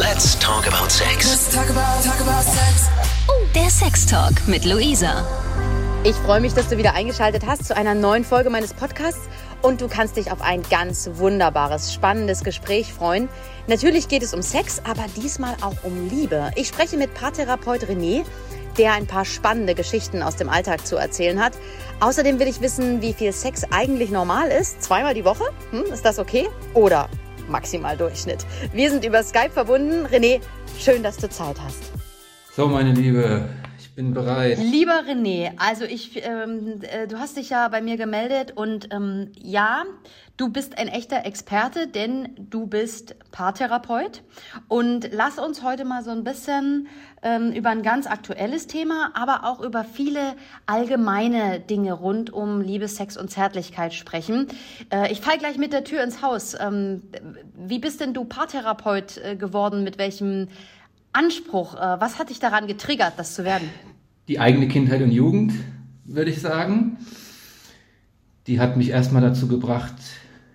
Let's talk about sex. Let's talk about, talk about sex. Oh, der Sex Talk mit Luisa. Ich freue mich, dass du wieder eingeschaltet hast zu einer neuen Folge meines Podcasts und du kannst dich auf ein ganz wunderbares, spannendes Gespräch freuen. Natürlich geht es um Sex, aber diesmal auch um Liebe. Ich spreche mit Paartherapeut René, der ein paar spannende Geschichten aus dem Alltag zu erzählen hat. Außerdem will ich wissen, wie viel Sex eigentlich normal ist. Zweimal die Woche? Hm, ist das okay? Oder maximal Durchschnitt? Wir sind über Skype verbunden. René, schön, dass du Zeit hast. So, meine Liebe, ich bin bereit. Lieber René, also ich, ähm, äh, du hast dich ja bei mir gemeldet und ähm, ja, du bist ein echter Experte, denn du bist Paartherapeut. Und lass uns heute mal so ein bisschen ähm, über ein ganz aktuelles Thema, aber auch über viele allgemeine Dinge rund um Liebe, Sex und Zärtlichkeit sprechen. Äh, ich fall gleich mit der Tür ins Haus. Ähm, wie bist denn du Paartherapeut äh, geworden? Mit welchem Anspruch? Äh, was hat dich daran getriggert, das zu werden? Die eigene Kindheit und Jugend, würde ich sagen. Die hat mich erstmal dazu gebracht,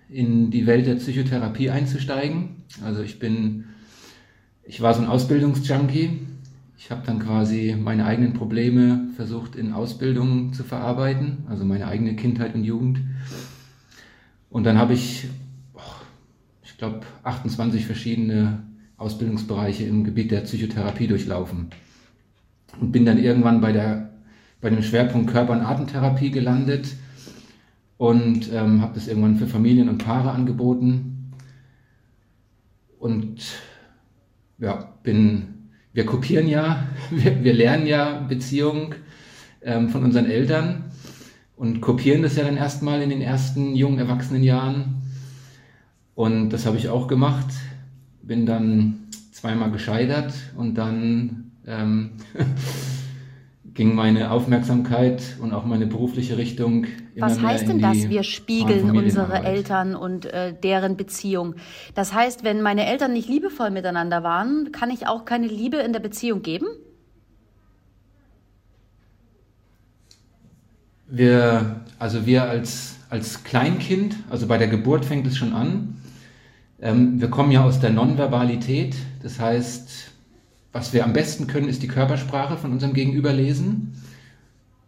in die Welt der Psychotherapie einzusteigen. Also ich bin, ich war so ein Ausbildungsjunkie. Ich habe dann quasi meine eigenen Probleme versucht in Ausbildungen zu verarbeiten, also meine eigene Kindheit und Jugend. Und dann habe ich, oh, ich glaube, 28 verschiedene Ausbildungsbereiche im Gebiet der Psychotherapie durchlaufen und bin dann irgendwann bei der bei dem Schwerpunkt Körper- und Atemtherapie gelandet und ähm, habe das irgendwann für Familien und Paare angeboten. Und ja bin wir kopieren ja wir, wir lernen ja Beziehung ähm, von unseren Eltern und kopieren das ja dann erstmal in den ersten jungen erwachsenen Jahren. Und das habe ich auch gemacht. Bin dann zweimal gescheitert und dann ähm, ging meine Aufmerksamkeit und auch meine berufliche Richtung immer Was heißt denn das? Wir spiegeln unsere. Eltern und äh, deren Beziehung. Das heißt, wenn meine Eltern nicht liebevoll miteinander waren, kann ich auch keine Liebe in der Beziehung geben? Wir, also wir als, als Kleinkind, also bei der Geburt fängt es schon an. Ähm, wir kommen ja aus der Nonverbalität, das heißt, was wir am besten können, ist die Körpersprache von unserem Gegenüber lesen.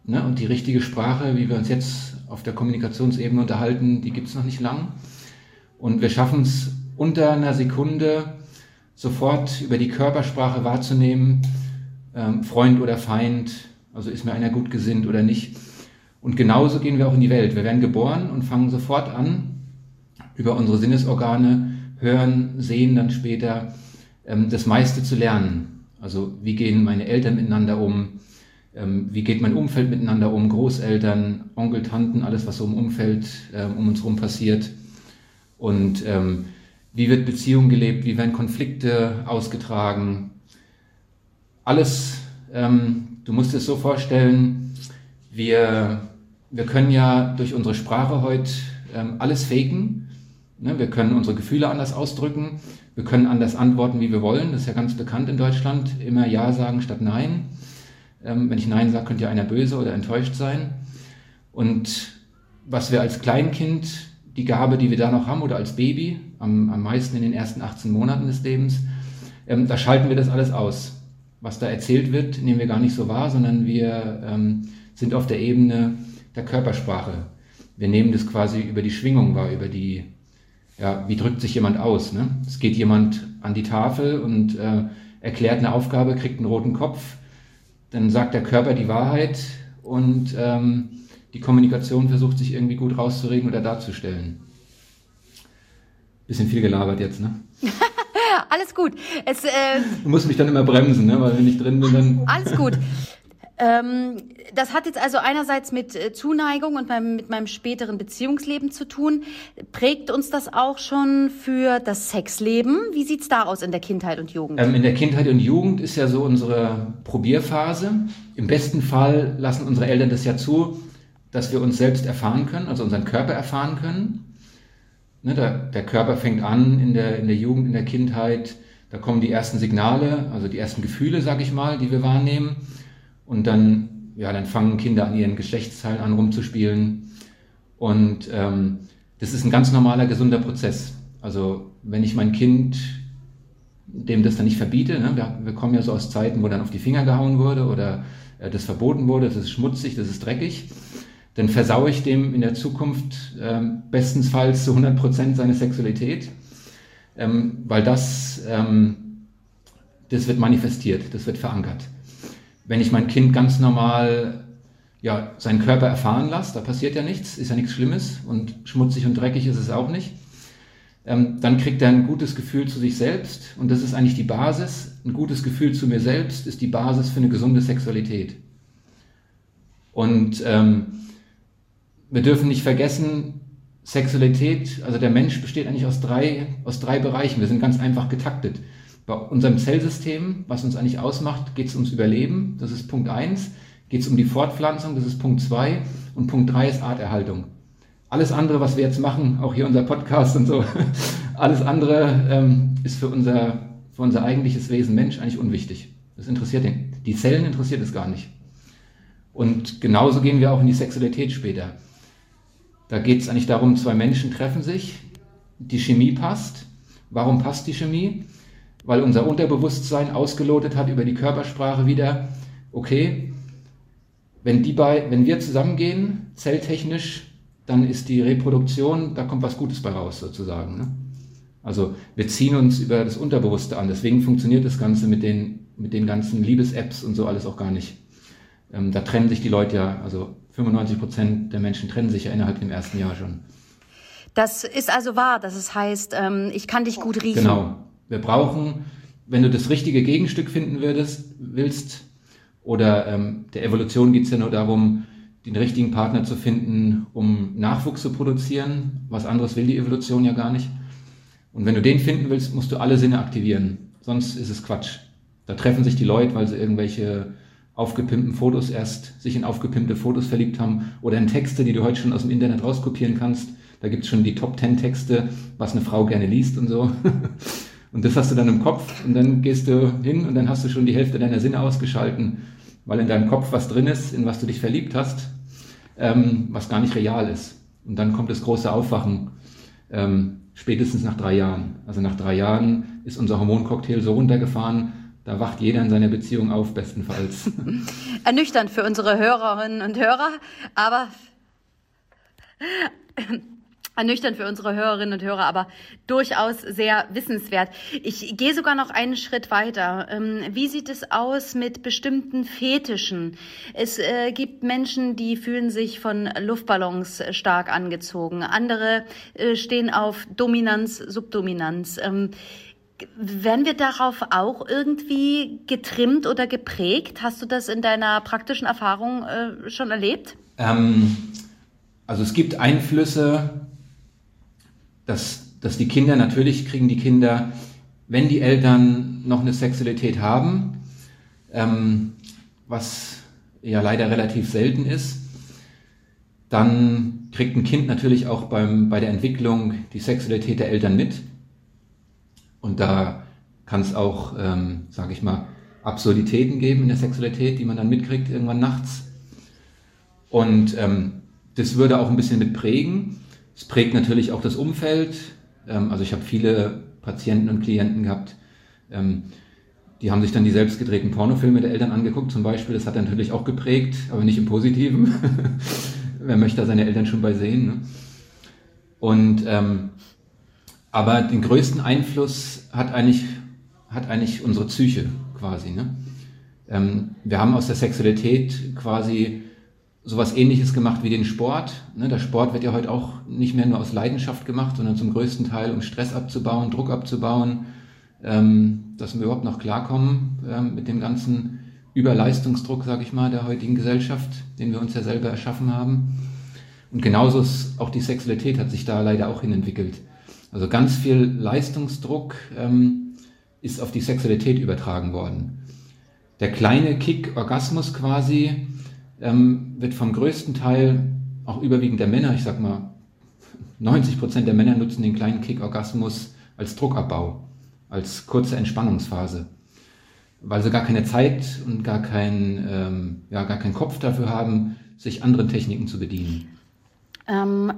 Ne? Und die richtige Sprache, wie wir uns jetzt auf der Kommunikationsebene unterhalten, die gibt es noch nicht lang. Und wir schaffen es unter einer Sekunde sofort über die Körpersprache wahrzunehmen, ähm, Freund oder Feind, also ist mir einer gut gesinnt oder nicht. Und genauso gehen wir auch in die Welt. Wir werden geboren und fangen sofort an, über unsere Sinnesorgane, hören, sehen dann später, ähm, das meiste zu lernen. Also wie gehen meine Eltern miteinander um, ähm, wie geht mein Umfeld miteinander um, Großeltern, Onkel, Tanten, alles, was so im Umfeld ähm, um uns herum passiert. Und ähm, wie wird Beziehung gelebt, wie werden Konflikte ausgetragen. Alles, du musst es so vorstellen, wir, wir können ja durch unsere Sprache heute alles faken. Ne? Wir können unsere Gefühle anders ausdrücken. Wir können anders antworten, wie wir wollen. Das ist ja ganz bekannt in Deutschland. Immer Ja sagen statt Nein. Ähm, wenn ich Nein sage, könnte ja einer böse oder enttäuscht sein. Und was wir als Kleinkind, die Gabe, die wir da noch haben, oder als Baby, am, am meisten in den ersten 18 Monaten des Lebens, ähm, da schalten wir das alles aus. Was da erzählt wird, nehmen wir gar nicht so wahr, sondern wir ähm, sind auf der Ebene der Körpersprache. Wir nehmen das quasi über die Schwingung wahr, über die, ja, wie drückt sich jemand aus. Ne? Es geht jemand an die Tafel und äh, erklärt eine Aufgabe, kriegt einen roten Kopf, dann sagt der Körper die Wahrheit und ähm, die Kommunikation versucht sich irgendwie gut rauszureden oder darzustellen. Bisschen viel gelabert jetzt, ne? Alles gut. Es, äh, Du musst mich dann immer bremsen, ne? weil wenn ich drin bin, dann... alles gut. Ähm, das hat jetzt also einerseits mit äh, Zuneigung und meinem, mit meinem späteren Beziehungsleben zu tun. Prägt uns das auch schon für das Sexleben? Wie sieht's da aus in der Kindheit und Jugend? Ähm, in der Kindheit und Jugend ist ja so unsere Probierphase. Im besten Fall lassen unsere Eltern das ja zu, dass wir uns selbst erfahren können, also unseren Körper erfahren können. Ne, der, der Körper fängt an in der, in der Jugend, in der Kindheit. Da kommen die ersten Signale, also die ersten Gefühle, sag ich mal, die wir wahrnehmen. Und dann, ja, dann fangen Kinder an, ihren Geschlechtsteilen an rumzuspielen. Und ähm, das ist ein ganz normaler, gesunder Prozess. Also wenn ich mein Kind dem das dann nicht verbiete. Ne? Wir, wir, kommen ja so aus Zeiten, wo dann auf die Finger gehauen wurde oder äh, das verboten wurde, das ist schmutzig, das ist dreckig. Dann versaue ich dem in der Zukunft äh, bestensfalls zu 100 Prozent seine Sexualität, ähm, weil das, ähm, das wird manifestiert, das wird verankert. Wenn ich mein Kind ganz normal ja, seinen Körper erfahren lasse, da passiert ja nichts, ist ja nichts Schlimmes und schmutzig und dreckig ist es auch nicht ähm, dann kriegt er ein gutes Gefühl zu sich selbst und das ist eigentlich die Basis. Ein gutes Gefühl zu mir selbst ist die Basis für eine gesunde Sexualität. Und ähm, wir dürfen nicht vergessen, Sexualität, also der Mensch besteht eigentlich aus drei, aus drei Bereichen. Wir sind ganz einfach getaktet. Bei unserem Zellsystem, was uns eigentlich ausmacht, geht es ums Überleben, das ist Punkt 1. Geht es um die Fortpflanzung, das ist Punkt 2. Und Punkt 3 ist Arterhaltung. Alles andere, was wir jetzt machen, auch hier unser Podcast und so, alles andere ähm, ist für unser, für unser eigentliches Wesen Mensch eigentlich unwichtig. Das interessiert den. Die Zellen interessiert es gar nicht. Und genauso gehen wir auch in die Sexualität später. Da geht es eigentlich darum, zwei Menschen treffen sich, die Chemie passt. Warum passt die Chemie? Weil unser Unterbewusstsein ausgelotet hat über die Körpersprache wieder, okay, wenn, die bei, wenn wir zusammengehen, zelltechnisch, dann ist die Reproduktion, da kommt was Gutes bei raus sozusagen. Ne? Also wir ziehen uns über das Unterbewusste an. Deswegen funktioniert das Ganze mit den, mit den ganzen Liebes-Apps und so alles auch gar nicht. Ähm, da trennen sich die Leute ja, also 95 Prozent der Menschen trennen sich ja innerhalb dem ersten Jahr schon. Das ist also wahr, dass es heißt, ähm, ich kann dich gut riechen. Genau. Wir brauchen, wenn du das richtige Gegenstück finden würdest, willst, oder ähm, der Evolution geht es ja nur darum, den richtigen Partner zu finden, um Nachwuchs zu produzieren. Was anderes will die Evolution ja gar nicht. Und wenn du den finden willst, musst du alle Sinne aktivieren. Sonst ist es Quatsch. Da treffen sich die Leute, weil sie irgendwelche aufgepimpten Fotos erst sich in aufgepimpte Fotos verliebt haben oder in Texte, die du heute schon aus dem Internet rauskopieren kannst. Da gibt es schon die Top 10 Texte, was eine Frau gerne liest und so. Und das hast du dann im Kopf und dann gehst du hin und dann hast du schon die Hälfte deiner Sinne ausgeschalten weil in deinem Kopf was drin ist, in was du dich verliebt hast, ähm, was gar nicht real ist. Und dann kommt das große Aufwachen, ähm, spätestens nach drei Jahren. Also nach drei Jahren ist unser Hormoncocktail so runtergefahren, da wacht jeder in seiner Beziehung auf, bestenfalls. Ernüchternd für unsere Hörerinnen und Hörer, aber ernüchternd für unsere Hörerinnen und Hörer, aber durchaus sehr wissenswert. Ich gehe sogar noch einen Schritt weiter. Ähm, wie sieht es aus mit bestimmten Fetischen? Es äh, gibt Menschen, die fühlen sich von Luftballons stark angezogen. Andere äh, stehen auf Dominanz, Subdominanz. Ähm, werden wir darauf auch irgendwie getrimmt oder geprägt? Hast du das in deiner praktischen Erfahrung äh, schon erlebt? Ähm, also es gibt Einflüsse, dass, dass die Kinder, natürlich kriegen die Kinder, wenn die Eltern noch eine Sexualität haben, ähm, was ja leider relativ selten ist, dann kriegt ein Kind natürlich auch beim, bei der Entwicklung die Sexualität der Eltern mit. Und da kann es auch, ähm, sage ich mal, Absurditäten geben in der Sexualität, die man dann mitkriegt irgendwann nachts. Und ähm, das würde auch ein bisschen mit prägen. Es prägt natürlich auch das Umfeld. Ähm, also ich habe viele Patienten und Klienten gehabt, ähm, die haben sich dann die selbstgedrehten Pornofilme der Eltern angeguckt zum Beispiel. Das hat natürlich auch geprägt, aber nicht im Positiven. Wer möchte da seine Eltern schon bei sehen? Ne? Und ähm, aber den größten Einfluss hat eigentlich, hat eigentlich unsere Psyche quasi. Ne? Ähm, wir haben aus der Sexualität quasi sowas ähnliches gemacht wie den Sport. Ne, der Sport wird ja heute auch nicht mehr nur aus Leidenschaft gemacht, sondern zum größten Teil, um Stress abzubauen, Druck abzubauen, ähm, dass wir überhaupt noch klarkommen ähm, mit dem ganzen Überleistungsdruck, sage ich mal, der heutigen Gesellschaft, den wir uns ja selber erschaffen haben. Und genauso ist auch die Sexualität hat sich da leider auch hinentwickelt. Also ganz viel Leistungsdruck ähm, ist auf die Sexualität übertragen worden. Der kleine Kick-Orgasmus quasi, ähm, wird vom größten Teil, auch überwiegend der Männer, ich sag mal, 90 Prozent der Männer nutzen den kleinen Kick-Orgasmus als Druckabbau, als kurze Entspannungsphase, weil sie gar keine Zeit und gar, kein, ähm, ja, gar keinen Kopf dafür haben, sich anderen Techniken zu bedienen. Ähm,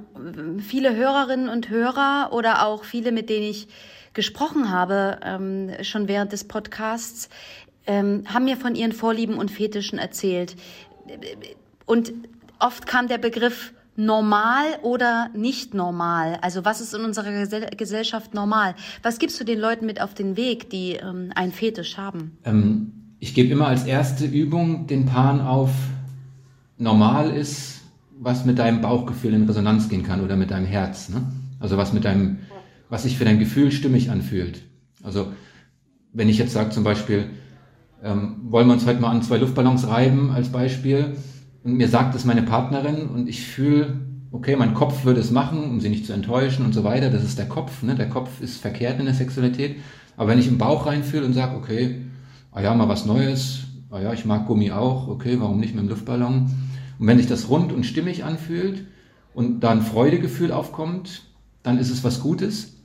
viele Hörerinnen und Hörer oder auch viele, mit denen ich gesprochen habe, ähm, schon während des Podcasts, ähm, haben mir von ihren Vorlieben und Fetischen erzählt. Und oft kam der Begriff normal oder nicht normal? Also was ist in unserer Gesellschaft normal? Was gibst du den Leuten mit auf den Weg, die ähm, einen Fetisch haben? Ähm, ich gebe immer als erste Übung den Paaren auf, normal ist, was mit deinem Bauchgefühl in Resonanz gehen kann oder mit deinem Herz. Ne? Also was mit deinem, was sich für dein Gefühl stimmig anfühlt. Also wenn ich jetzt sage zum Beispiel, ähm, wollen wir uns heute mal an zwei Luftballons reiben als Beispiel, und mir sagt es meine Partnerin und ich fühle, okay, mein Kopf würde es machen, um sie nicht zu enttäuschen und so weiter. Das ist der Kopf. Ne? Der Kopf ist verkehrt in der Sexualität. Aber wenn ich im Bauch reinfühle und sage, okay, ah ja, mal was Neues, ah ja, ich mag Gummi auch, okay, warum nicht mit dem Luftballon? Und wenn sich das rund und stimmig anfühlt und da ein Freudegefühl aufkommt, dann ist es was Gutes.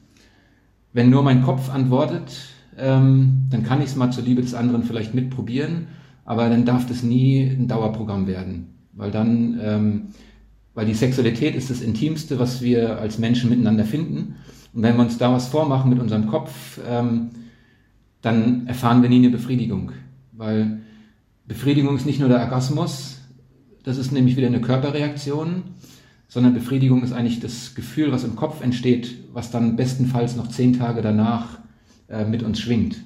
Wenn nur mein Kopf antwortet, ähm, dann kann ich es mal zur Liebe des anderen vielleicht mitprobieren aber dann darf das nie ein Dauerprogramm werden, weil dann, ähm, weil die Sexualität ist das Intimste, was wir als Menschen miteinander finden. Und wenn wir uns da was vormachen mit unserem Kopf, ähm, dann erfahren wir nie eine Befriedigung, weil Befriedigung ist nicht nur der Orgasmus, das ist nämlich wieder eine Körperreaktion, sondern Befriedigung ist eigentlich das Gefühl, was im Kopf entsteht, was dann bestenfalls noch zehn Tage danach äh, mit uns schwingt.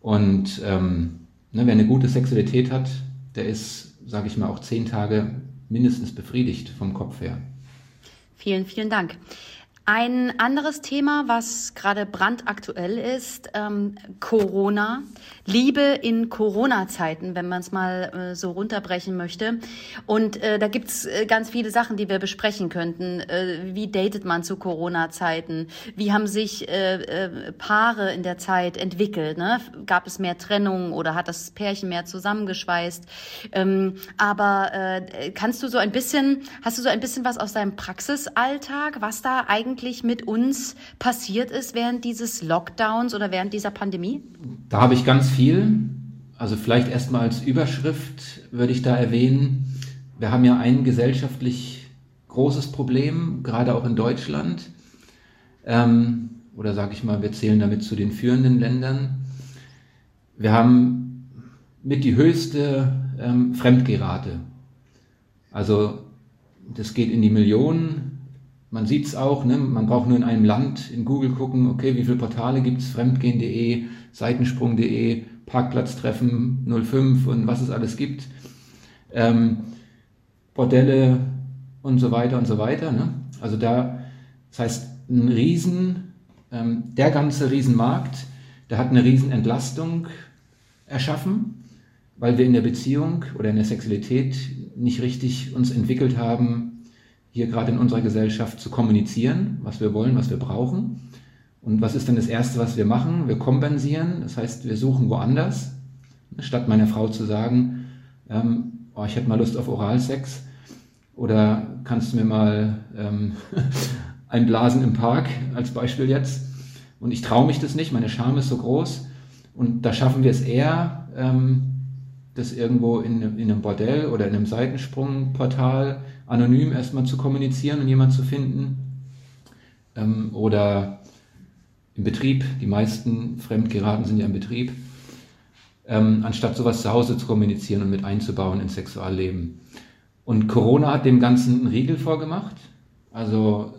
Und ähm, Ne, wer eine gute Sexualität hat, der ist, sage ich mal, auch zehn Tage mindestens befriedigt vom Kopf her. Vielen, vielen Dank. Ein anderes Thema, was gerade brandaktuell ist, ähm, Corona. Liebe in Corona-Zeiten, wenn man es mal äh, so runterbrechen möchte. Und äh, da gibt's äh, ganz viele Sachen, die wir besprechen könnten. Äh, wie datet man zu Corona-Zeiten? Wie haben sich äh, äh, Paare in der Zeit entwickelt? Ne? Gab es mehr Trennungen oder hat das Pärchen mehr zusammengeschweißt? Ähm, aber kannst du so ein bisschen, hast du so ein bisschen was aus deinem Praxisalltag, was da eigentlich mit uns passiert ist während dieses Lockdowns oder während dieser Pandemie? Da habe ich ganz viel. Also vielleicht erstmal als Überschrift würde ich da erwähnen, wir haben ja ein gesellschaftlich großes Problem, gerade auch in Deutschland. Ähm, oder sage ich mal, wir zählen damit zu den führenden Ländern. Wir haben mit die höchste ähm, Fremdgehrate. Also das geht in die Millionen. Man sieht es auch, ne? man braucht nur in einem Land in Google gucken, okay, wie viele Portale gibt es, fremdgehen.de, Seitensprung.de, Parkplatztreffen 05 und was es alles gibt, ähm, Bordelle und so weiter und so weiter. Ne? Also da, das heißt, ein Riesen, ähm, der ganze Riesenmarkt, der hat eine Riesenentlastung erschaffen, weil wir in der Beziehung oder in der Sexualität nicht richtig uns entwickelt haben, hier gerade in unserer Gesellschaft zu kommunizieren, was wir wollen, was wir brauchen. Und was ist denn das Erste, was wir machen? Wir kompensieren, das heißt, wir suchen woanders, statt meiner Frau zu sagen, ähm, oh, ich hätte mal Lust auf Oralsex oder kannst du mir mal ähm, einblasen im Park als Beispiel jetzt. Und ich traue mich das nicht, meine Scham ist so groß. Und da schaffen wir es eher, ähm, das irgendwo in, in einem Bordell oder in einem Seitensprungportal anonym erstmal zu kommunizieren und jemanden zu finden. Ähm, oder im Betrieb, die meisten Fremdgeraten sind ja im Betrieb, ähm, anstatt sowas zu Hause zu kommunizieren und mit einzubauen ins Sexualleben. Und Corona hat dem Ganzen einen Riegel vorgemacht. Also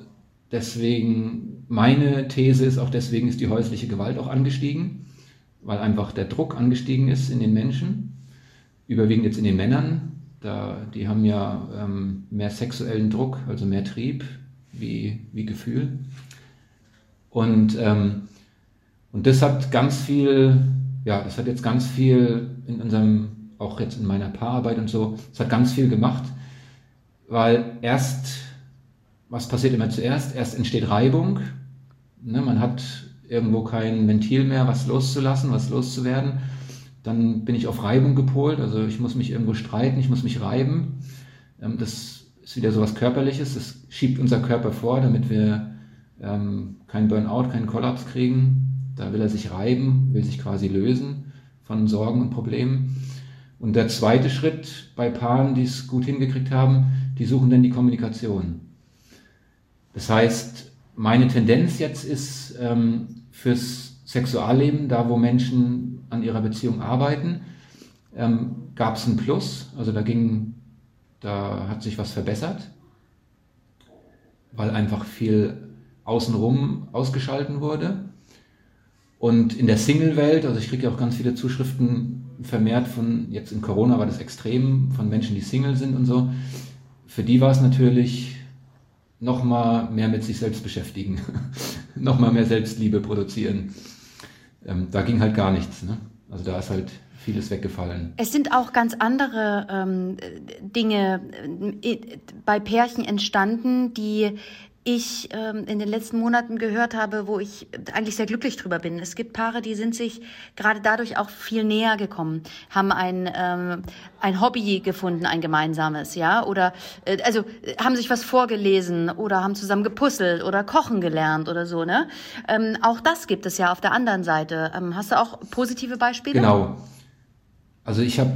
deswegen, meine These ist auch deswegen ist die häusliche Gewalt auch angestiegen, weil einfach der Druck angestiegen ist in den Menschen, überwiegend jetzt in den Männern. Da, die haben ja ähm, mehr sexuellen Druck, also mehr Trieb wie, wie Gefühl. Und, ähm, und das hat ganz viel, ja, das hat jetzt ganz viel in unserem, auch jetzt in meiner Paararbeit und so, es hat ganz viel gemacht, weil erst, was passiert immer zuerst? Erst entsteht Reibung, ne, man hat irgendwo kein Ventil mehr, was loszulassen, was loszuwerden. Dann bin ich auf Reibung gepolt, also ich muss mich irgendwo streiten, ich muss mich reiben. Ähm, das ist wieder so was Körperliches, das schiebt unser Körper vor, damit wir ähm, kein Burnout, keinen Kollaps kriegen. Da will er sich reiben, will sich quasi lösen von Sorgen und Problemen. Und der zweite Schritt bei Paaren, die es gut hingekriegt haben, die suchen dann die Kommunikation. Das heißt, meine Tendenz jetzt ist ähm, fürs Sexualleben, da wo Menschen an ihrer Beziehung arbeiten, ähm, gab es ein Plus. Also da ging, da hat sich was verbessert, weil einfach viel außenrum ausgeschalten wurde. Und in der Single-Welt, also ich kriege ja auch ganz viele Zuschriften vermehrt von, jetzt in Corona war das extrem, von Menschen, die Single sind und so. Für die war es natürlich nochmal mehr mit sich selbst beschäftigen, nochmal mehr Selbstliebe produzieren. Ähm, da ging halt gar nichts. Ne? Also da ist halt vieles weggefallen. Es sind auch ganz andere ähm, Dinge äh, bei Pärchen entstanden, die ich ähm, in den letzten Monaten gehört habe, wo ich eigentlich sehr glücklich drüber bin. Es gibt Paare, die sind sich gerade dadurch auch viel näher gekommen, haben ein, ähm, ein Hobby gefunden, ein gemeinsames, ja, oder äh, also haben sich was vorgelesen oder haben zusammen gepuzzelt oder kochen gelernt oder so, ne? Ähm, auch das gibt es ja auf der anderen Seite. Ähm, hast du auch positive Beispiele? Genau. Also ich habe,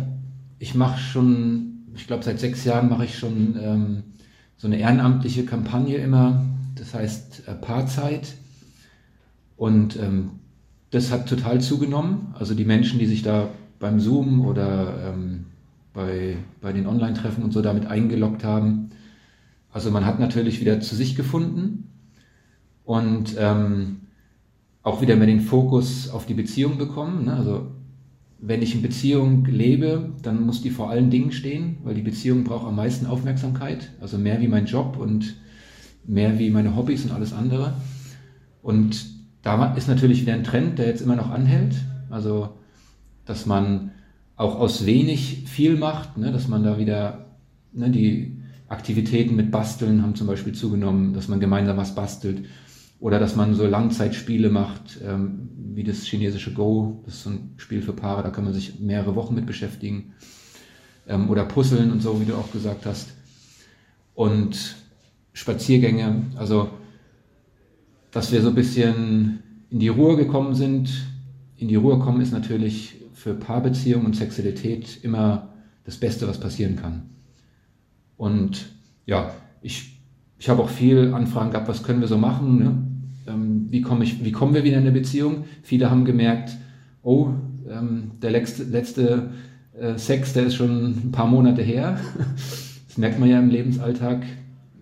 ich mache schon, ich glaube seit sechs Jahren mache ich schon ähm, so eine ehrenamtliche Kampagne immer, das heißt äh, Paarzeit. Und ähm, das hat total zugenommen. Also die Menschen, die sich da beim Zoom oder ähm, bei, bei den Online-Treffen und so damit eingeloggt haben. Also man hat natürlich wieder zu sich gefunden und ähm, auch wieder mehr den Fokus auf die Beziehung bekommen. Ne? Also wenn ich in Beziehung lebe, dann muss die vor allen Dingen stehen, weil die Beziehung braucht am meisten Aufmerksamkeit, also mehr wie mein Job und mehr wie meine Hobbys und alles andere. Und da ist natürlich wieder ein Trend, der jetzt immer noch anhält, also dass man auch aus wenig viel macht, ne, dass man da wieder ne, die Aktivitäten mit Basteln haben zum Beispiel zugenommen, dass man gemeinsam was bastelt oder dass man so Langzeitspiele macht, ähm, wie das chinesische Go, das ist so ein Spiel für Paare, da kann man sich mehrere Wochen mit beschäftigen. Ähm, oder Puzzeln und so, wie du auch gesagt hast. Und Spaziergänge, also dass wir so ein bisschen in die Ruhe gekommen sind. In die Ruhe kommen ist natürlich für Paarbeziehungen und Sexualität immer das Beste, was passieren kann. Und ja, ich, ich habe auch viel Anfragen gehabt, was können wir so machen. Ne? Ähm, wie, komm ich, wie kommen wir wieder in eine Beziehung? Viele haben gemerkt, oh, ähm, der letzte, letzte äh, Sex, der ist schon ein paar Monate her. Das merkt man ja im Lebensalltag,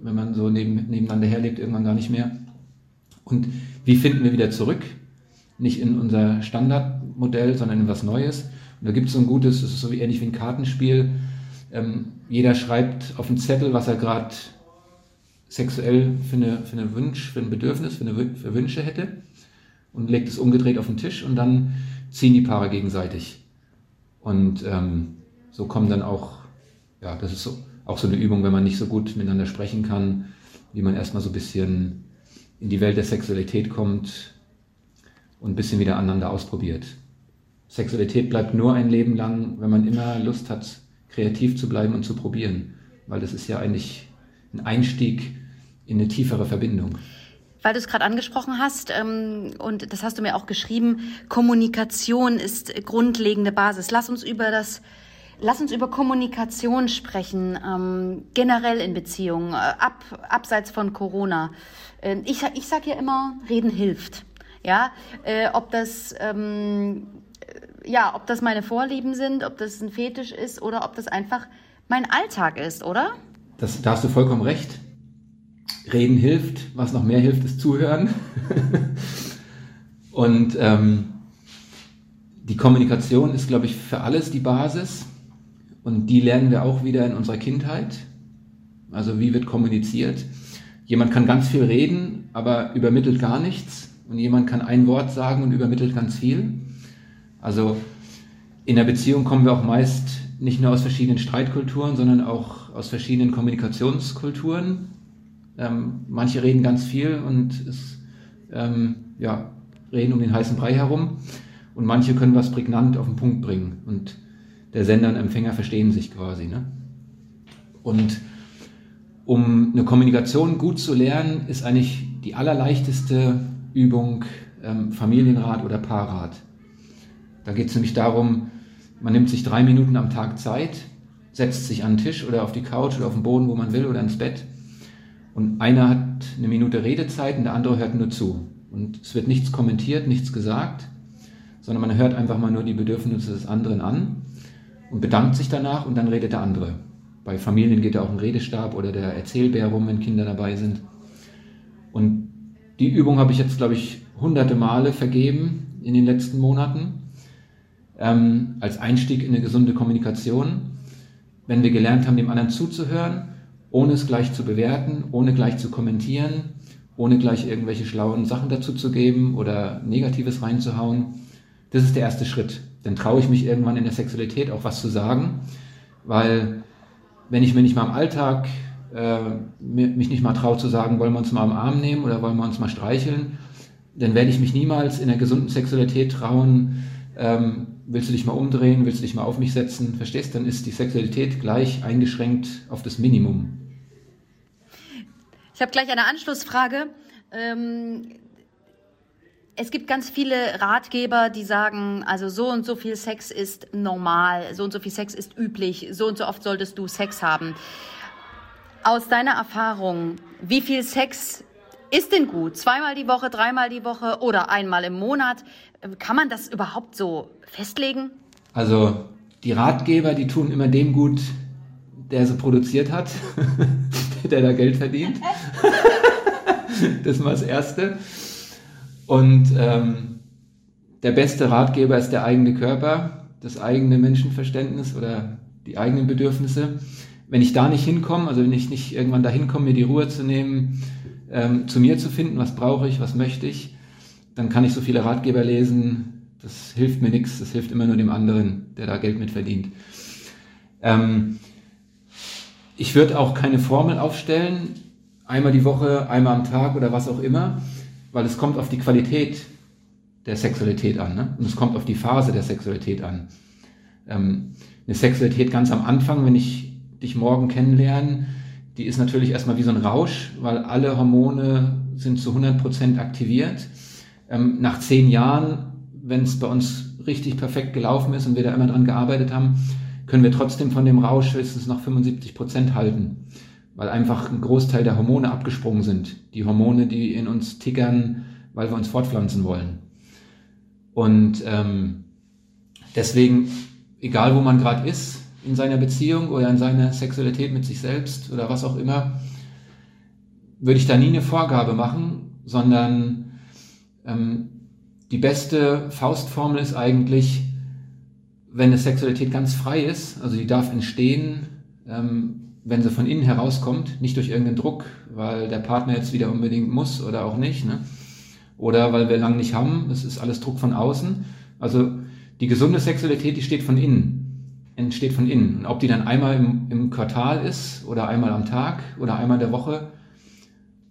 wenn man so neben, nebeneinander herlebt, irgendwann gar nicht mehr. Und wie finden wir wieder zurück? Nicht in unser Standardmodell, sondern in was Neues. Und da gibt es so ein gutes, das ist so wie ähnlich wie ein Kartenspiel. Ähm, jeder schreibt auf einen Zettel, was er gerade sexuell für eine, für eine Wunsch, für ein Bedürfnis, für, eine, für Wünsche hätte und legt es umgedreht auf den Tisch und dann ziehen die Paare gegenseitig. Und ähm, so kommen dann auch, ja, das ist so, auch so eine Übung, wenn man nicht so gut miteinander sprechen kann, wie man erstmal so ein bisschen in die Welt der Sexualität kommt und ein bisschen wieder aneinander ausprobiert. Sexualität bleibt nur ein Leben lang, wenn man immer Lust hat, kreativ zu bleiben und zu probieren. Weil das ist ja eigentlich ein Einstieg in eine tiefere Verbindung. Weil du es gerade angesprochen hast, ähm, und das hast du mir auch geschrieben, Kommunikation ist grundlegende Basis. Lass uns über das Lass uns über Kommunikation sprechen, ähm, generell in Beziehungen, äh, ab, abseits von Corona. Äh, ich ich sage ja immer, reden hilft. Ja, äh, ob das ähm, ja, ob das meine Vorlieben sind, ob das ein Fetisch ist oder ob das einfach mein Alltag ist, oder? Das, da hast du vollkommen recht. Reden hilft, was noch mehr hilft, ist Zuhören. Und ähm, die Kommunikation ist, glaube ich, für alles die Basis. Und die lernen wir auch wieder in unserer Kindheit. Also wie wird kommuniziert? Jemand kann ganz viel reden, aber übermittelt gar nichts. Und jemand kann ein Wort sagen und übermittelt ganz viel. Also in der Beziehung kommen wir auch meist nicht nur aus verschiedenen Streitkulturen, sondern auch aus verschiedenen Kommunikationskulturen. Ähm, manche reden ganz viel und es, ähm, ja, reden um den heißen Brei herum und manche können was prägnant auf den Punkt bringen und der Sender und Empfänger verstehen sich quasi. Ne? Und um eine Kommunikation gut zu lernen, ist eigentlich die allerleichteste Übung ähm, Familienrat oder Paarrat. Da geht es nämlich darum, man nimmt sich drei Minuten am Tag Zeit, setzt sich an den Tisch oder auf die Couch oder auf den Boden, wo man will, oder ins Bett Und einer hat eine Minute Redezeit und der andere hört nur zu. Und es wird nichts kommentiert, nichts gesagt, sondern man hört einfach mal nur die Bedürfnisse des anderen an und bedankt sich danach und dann redet der andere. Bei Familien geht ja auch ein Redestab oder der Erzählbär rum, wenn Kinder dabei sind. Und die Übung habe ich jetzt, glaube ich, hunderte Male vergeben in den letzten Monaten ähm, als Einstieg in eine gesunde Kommunikation. Wenn wir gelernt haben, dem anderen zuzuhören, ohne es gleich zu bewerten, ohne gleich zu kommentieren, ohne gleich irgendwelche schlauen Sachen dazu zu geben oder Negatives reinzuhauen, das ist der erste Schritt. Dann traue ich mich irgendwann in der Sexualität auch was zu sagen, weil wenn ich mir nicht mal im Alltag äh, mich nicht mal traue zu sagen, wollen wir uns mal am Arm nehmen oder wollen wir uns mal streicheln, dann werde ich mich niemals in der gesunden Sexualität trauen, ähm, willst du dich mal umdrehen, willst du dich mal auf mich setzen, verstehst, dann ist die Sexualität gleich eingeschränkt auf das Minimum. Ich habe gleich eine Anschlussfrage. Ähm, es gibt ganz viele Ratgeber, die sagen, also so und so viel Sex ist normal, so und so viel Sex ist üblich, so und so oft solltest du Sex haben. Aus deiner Erfahrung, wie viel Sex ist denn gut? Zweimal die Woche, dreimal die Woche oder einmal im Monat? Kann man das überhaupt so festlegen? Also die Ratgeber, die tun immer dem gut, der sie produziert hat, der da Geld verdient. das ist mal das Erste. Und ähm, der beste Ratgeber ist der eigene Körper, das eigene Menschenverständnis oder die eigenen Bedürfnisse. Wenn ich da nicht hinkomme, also wenn ich nicht irgendwann da hinkomme, mir die Ruhe zu nehmen, ähm, zu mir zu finden, was brauche ich, was möchte ich, dann kann ich so viele Ratgeber lesen, das hilft mir nichts, das hilft immer nur dem anderen, der da Geld mit verdient. Ähm, ich würde auch keine Formel aufstellen, einmal die Woche, einmal am Tag oder was auch immer, weil es kommt auf die Qualität der Sexualität an ne? und es kommt auf die Phase der Sexualität an. Ähm, eine Sexualität ganz am Anfang, wenn ich dich morgen kennenlerne, die ist natürlich erstmal wie so ein Rausch, weil alle Hormone sind zu 100% aktiviert. Ähm, nach zehn Jahren, wenn es bei uns richtig perfekt gelaufen ist und wir da immer dran gearbeitet haben, können wir trotzdem von dem Rausch höchstens noch 75% halten, weil einfach ein Großteil der Hormone abgesprungen sind. Die Hormone, die in uns tickern, weil wir uns fortpflanzen wollen. Und ähm, deswegen, egal wo man gerade ist, in seiner Beziehung oder in seiner Sexualität mit sich selbst oder was auch immer, würde ich da nie eine Vorgabe machen, sondern ähm, die beste Faustformel ist eigentlich, wenn eine Sexualität ganz frei ist, also die darf entstehen, ähm, wenn sie von innen herauskommt, nicht durch irgendeinen Druck, weil der Partner jetzt wieder unbedingt muss oder auch nicht, ne? oder weil wir lang nicht haben, das ist alles Druck von außen. Also die gesunde Sexualität, die steht von innen entsteht von innen. Und ob die dann einmal im, im Quartal ist oder einmal am Tag oder einmal der Woche,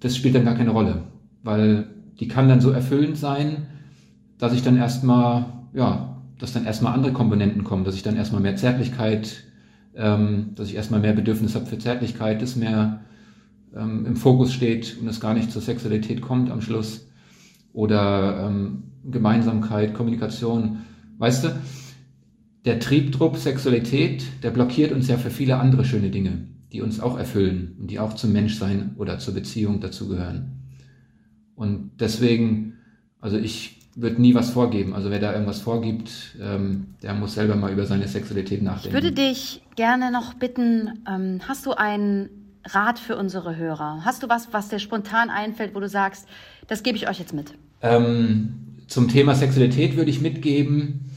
das spielt dann gar keine Rolle. Weil die kann dann so erfüllend sein, dass ich dann erstmal, ja, dass dann erstmal andere Komponenten kommen, dass ich dann erstmal mehr Zärtlichkeit, ähm, dass ich erstmal mehr Bedürfnis habe für Zärtlichkeit, das mehr ähm, im Fokus steht und es gar nicht zur Sexualität kommt am Schluss. Oder ähm, Gemeinsamkeit, Kommunikation. Weißt du, der Triebdruck Sexualität, der blockiert uns ja für viele andere schöne Dinge, die uns auch erfüllen und die auch zum Menschsein oder zur Beziehung dazugehören. Und deswegen, also ich würde nie was vorgeben. Also wer da irgendwas vorgibt, ähm, der muss selber mal über seine Sexualität nachdenken. Ich würde dich gerne noch bitten, ähm, hast du einen Rat für unsere Hörer? Hast du was, was dir spontan einfällt, wo du sagst, das gebe ich euch jetzt mit? Ähm, zum Thema Sexualität würde ich mitgeben,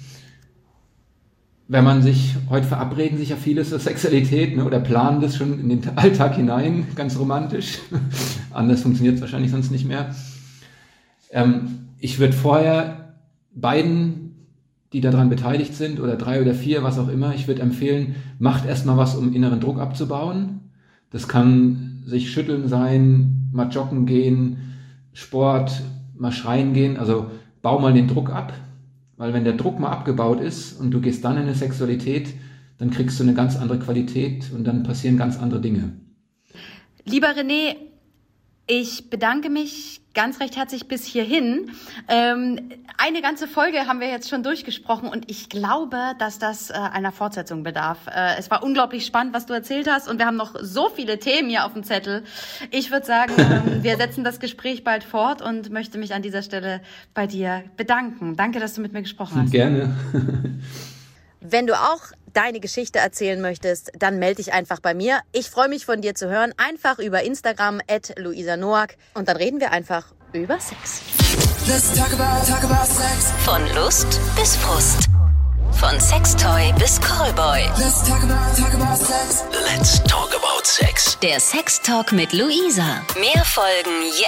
wenn man sich, heute verabreden sich ja viele zur Sexualität ne, oder planen das schon in den Alltag hinein, ganz romantisch. Anders funktioniert es wahrscheinlich sonst nicht mehr. Ähm, ich würde vorher beiden, die daran beteiligt sind, oder drei oder vier, was auch immer, ich würde empfehlen, macht erstmal was, um inneren Druck abzubauen. Das kann sich schütteln sein, mal joggen gehen, Sport, mal schreien gehen. Also bau mal den Druck ab, weil wenn der Druck mal abgebaut ist und du gehst dann in eine Sexualität, dann kriegst du eine ganz andere Qualität und dann passieren ganz andere Dinge. Lieber René, Ich bedanke mich ganz recht herzlich bis hierhin. Ähm, eine ganze Folge haben wir jetzt schon durchgesprochen und ich glaube, dass das äh, einer Fortsetzung bedarf. Äh, es war unglaublich spannend, was du erzählt hast und wir haben noch so viele Themen hier auf dem Zettel. Ich würde sagen, ähm, wir setzen das Gespräch bald fort und möchte mich an dieser Stelle bei dir bedanken. Danke, dass du mit mir gesprochen hast. Gerne. Wenn du auch deine Geschichte erzählen möchtest, dann melde dich einfach bei mir. Ich freue mich von dir zu hören. Einfach über Instagram at Luisa Noack und dann reden wir einfach über Sex. Let's talk about, talk about sex. Von Lust bis Frust. Von Sextoy bis Callboy. Let's talk about, talk about sex. Let's talk about sex. Der Sextalk mit Luisa. Mehr Folgen jetzt.